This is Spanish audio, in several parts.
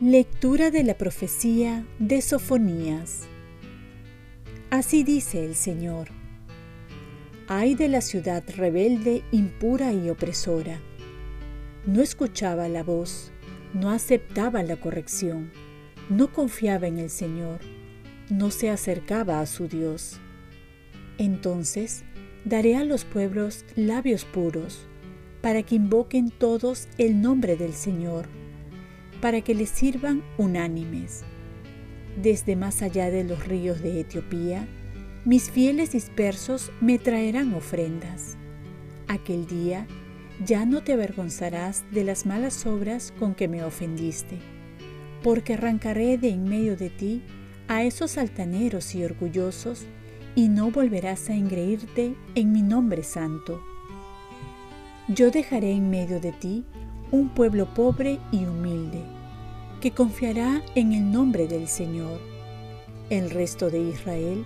Lectura de la profecía de Sofonías. Así dice el Señor. Ay de la ciudad rebelde, impura y opresora. No escuchaba la voz, no aceptaba la corrección, no confiaba en el Señor, no se acercaba a su Dios. Entonces daré a los pueblos labios puros, para que invoquen todos el nombre del Señor para que les sirvan unánimes. Desde más allá de los ríos de Etiopía, mis fieles dispersos me traerán ofrendas. Aquel día ya no te avergonzarás de las malas obras con que me ofendiste, porque arrancaré de en medio de ti a esos altaneros y orgullosos, y no volverás a engreírte en mi nombre santo. Yo dejaré en medio de ti un pueblo pobre y humilde, que confiará en el nombre del Señor. El resto de Israel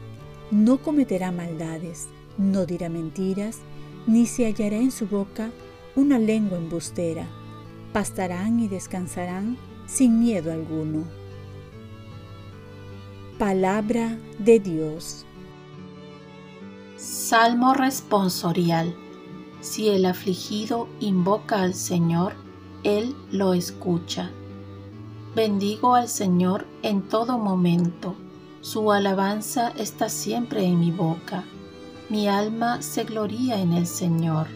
no cometerá maldades, no dirá mentiras, ni se hallará en su boca una lengua embustera. Pastarán y descansarán sin miedo alguno. Palabra de Dios. Salmo responsorial. Si el afligido invoca al Señor, Él lo escucha. Bendigo al Señor en todo momento. Su alabanza está siempre en mi boca. Mi alma se gloría en el Señor.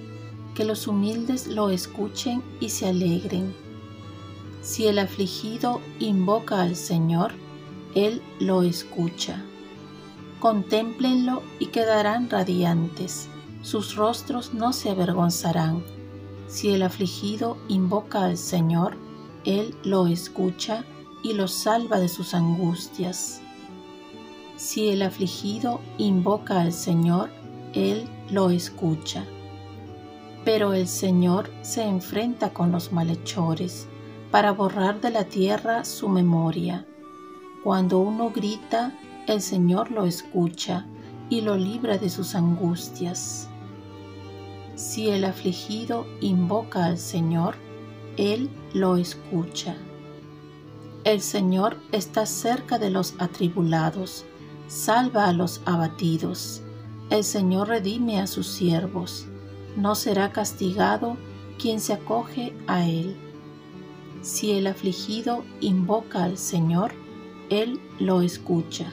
Que los humildes lo escuchen y se alegren. Si el afligido invoca al Señor, Él lo escucha. Contémplenlo y quedarán radiantes sus rostros no se avergonzarán. Si el afligido invoca al Señor, Él lo escucha y lo salva de sus angustias. Si el afligido invoca al Señor, Él lo escucha. Pero el Señor se enfrenta con los malhechores para borrar de la tierra su memoria. Cuando uno grita, el Señor lo escucha y lo libra de sus angustias. Si el afligido invoca al Señor, Él lo escucha. El Señor está cerca de los atribulados, salva a los abatidos. El Señor redime a sus siervos. No será castigado quien se acoge a Él. Si el afligido invoca al Señor, Él lo escucha.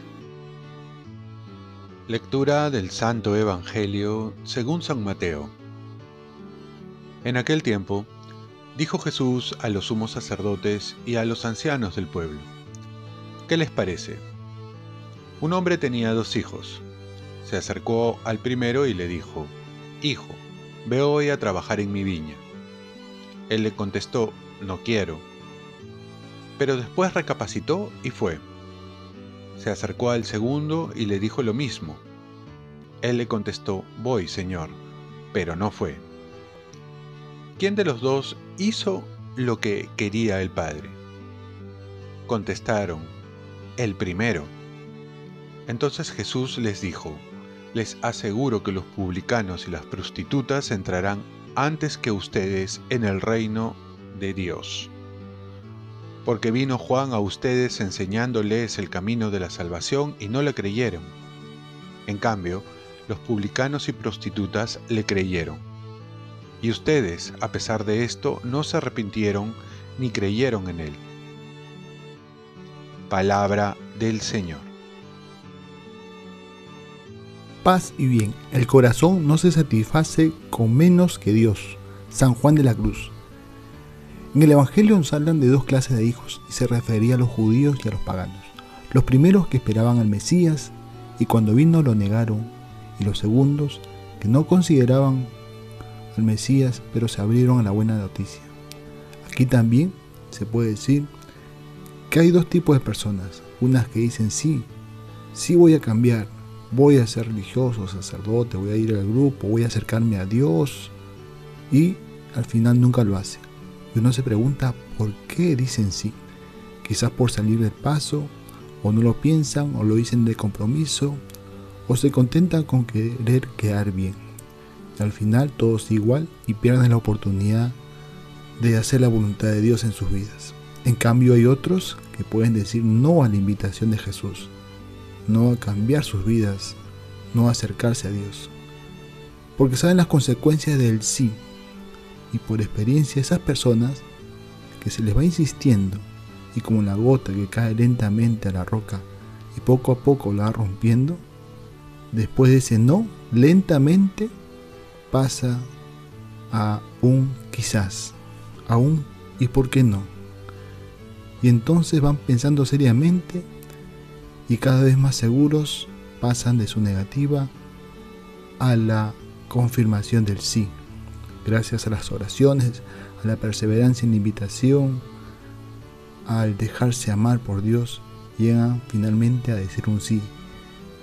Lectura del Santo Evangelio según San Mateo. En aquel tiempo, dijo Jesús a los sumos sacerdotes y a los ancianos del pueblo, ¿qué les parece? Un hombre tenía dos hijos. Se acercó al primero y le dijo, Hijo, ve hoy a trabajar en mi viña. Él le contestó, No quiero. Pero después recapacitó y fue. Se acercó al segundo y le dijo lo mismo. Él le contestó, Voy, Señor, pero no fue. ¿Quién de los dos hizo lo que quería el Padre? Contestaron, el primero. Entonces Jesús les dijo, les aseguro que los publicanos y las prostitutas entrarán antes que ustedes en el reino de Dios. Porque vino Juan a ustedes enseñándoles el camino de la salvación y no le creyeron. En cambio, los publicanos y prostitutas le creyeron. Y ustedes, a pesar de esto, no se arrepintieron ni creyeron en él. Palabra del Señor. Paz y bien. El corazón no se satisface con menos que Dios. San Juan de la Cruz. En el Evangelio nos hablan de dos clases de hijos y se refería a los judíos y a los paganos. Los primeros que esperaban al Mesías y cuando vino lo negaron, y los segundos que no consideraban al Mesías, pero se abrieron a la buena noticia. Aquí también se puede decir que hay dos tipos de personas. Unas que dicen sí, sí voy a cambiar, voy a ser religioso, sacerdote, voy a ir al grupo, voy a acercarme a Dios y al final nunca lo hace. Y uno se pregunta por qué dicen sí. Quizás por salir del paso o no lo piensan, o lo dicen de compromiso, o se contentan con querer quedar bien. Al final todo es igual y pierden la oportunidad de hacer la voluntad de Dios en sus vidas. En cambio hay otros que pueden decir no a la invitación de Jesús, no a cambiar sus vidas, no a acercarse a Dios. Porque saben las consecuencias del sí. Y por experiencia esas personas que se les va insistiendo y como la gota que cae lentamente a la roca y poco a poco la va rompiendo, después de ese no, lentamente pasa a un quizás, a un y por qué no. Y entonces van pensando seriamente y cada vez más seguros pasan de su negativa a la confirmación del sí, gracias a las oraciones, a la perseverancia en la invitación, al dejarse amar por Dios, llegan finalmente a decir un sí,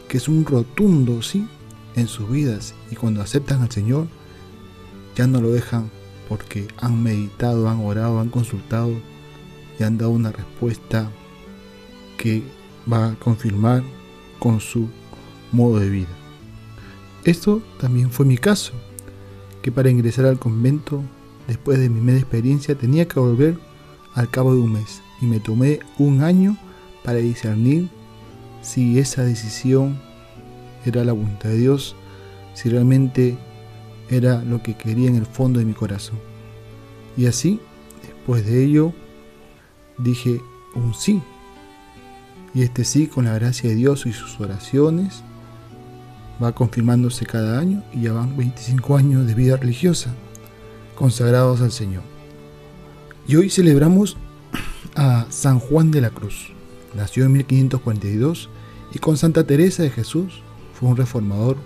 que es un rotundo sí en sus vidas y cuando aceptan al Señor, ya no lo dejan porque han meditado, han orado, han consultado y han dado una respuesta que va a confirmar con su modo de vida. Esto también fue mi caso, que para ingresar al convento, después de mi media experiencia, tenía que volver al cabo de un mes y me tomé un año para discernir si esa decisión era la voluntad de Dios, si realmente era lo que quería en el fondo de mi corazón. Y así, después de ello, dije un sí. Y este sí, con la gracia de Dios y sus oraciones, va confirmándose cada año y ya van 25 años de vida religiosa consagrados al Señor. Y hoy celebramos a San Juan de la Cruz. Nació en 1542 y con Santa Teresa de Jesús fue un reformador,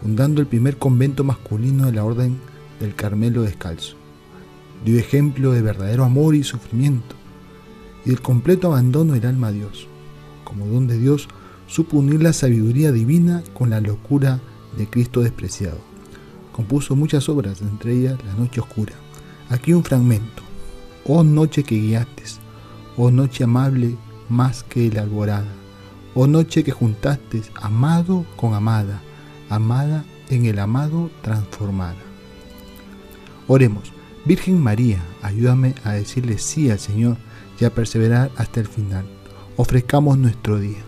fundando el primer convento masculino de la Orden del Carmelo Descalzo. Dio ejemplo de verdadero amor y sufrimiento y del completo abandono del alma a Dios. Como don de Dios, supo unir la sabiduría divina con la locura de Cristo despreciado. Compuso muchas obras, entre ellas La Noche Oscura. Aquí un fragmento. Oh noche que guiaste, oh noche amable más que la alborada, oh noche que juntaste amado con amada, amada en el amado transformada. Oremos, Virgen María, ayúdame a decirle sí al Señor y a perseverar hasta el final. Ofrezcamos nuestro día.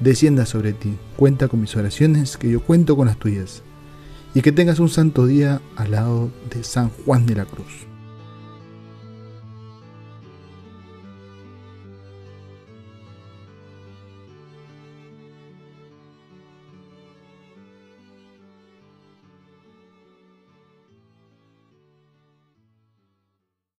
descienda sobre ti. Cuenta con mis oraciones, que yo cuento con las tuyas. Y que tengas un santo día al lado de San Juan de la Cruz.